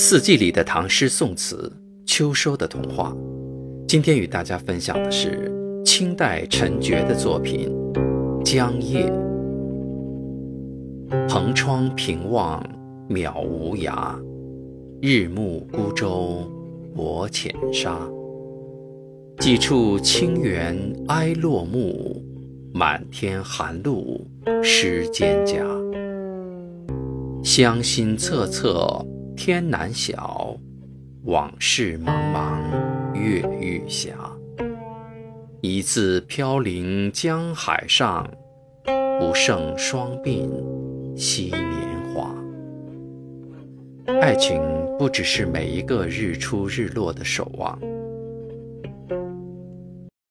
四季里的唐诗宋词，秋收的童话。今天与大家分享的是清代陈觉的作品《江夜》。蓬窗平望渺无涯，日暮孤舟泊浅沙。几处清猿哀落木，满天寒露湿蒹葭。乡心恻恻天南晓，往事茫茫月欲斜。一字飘零江海上，不胜双鬓昔年华。爱情不只是每一个日出日落的守望。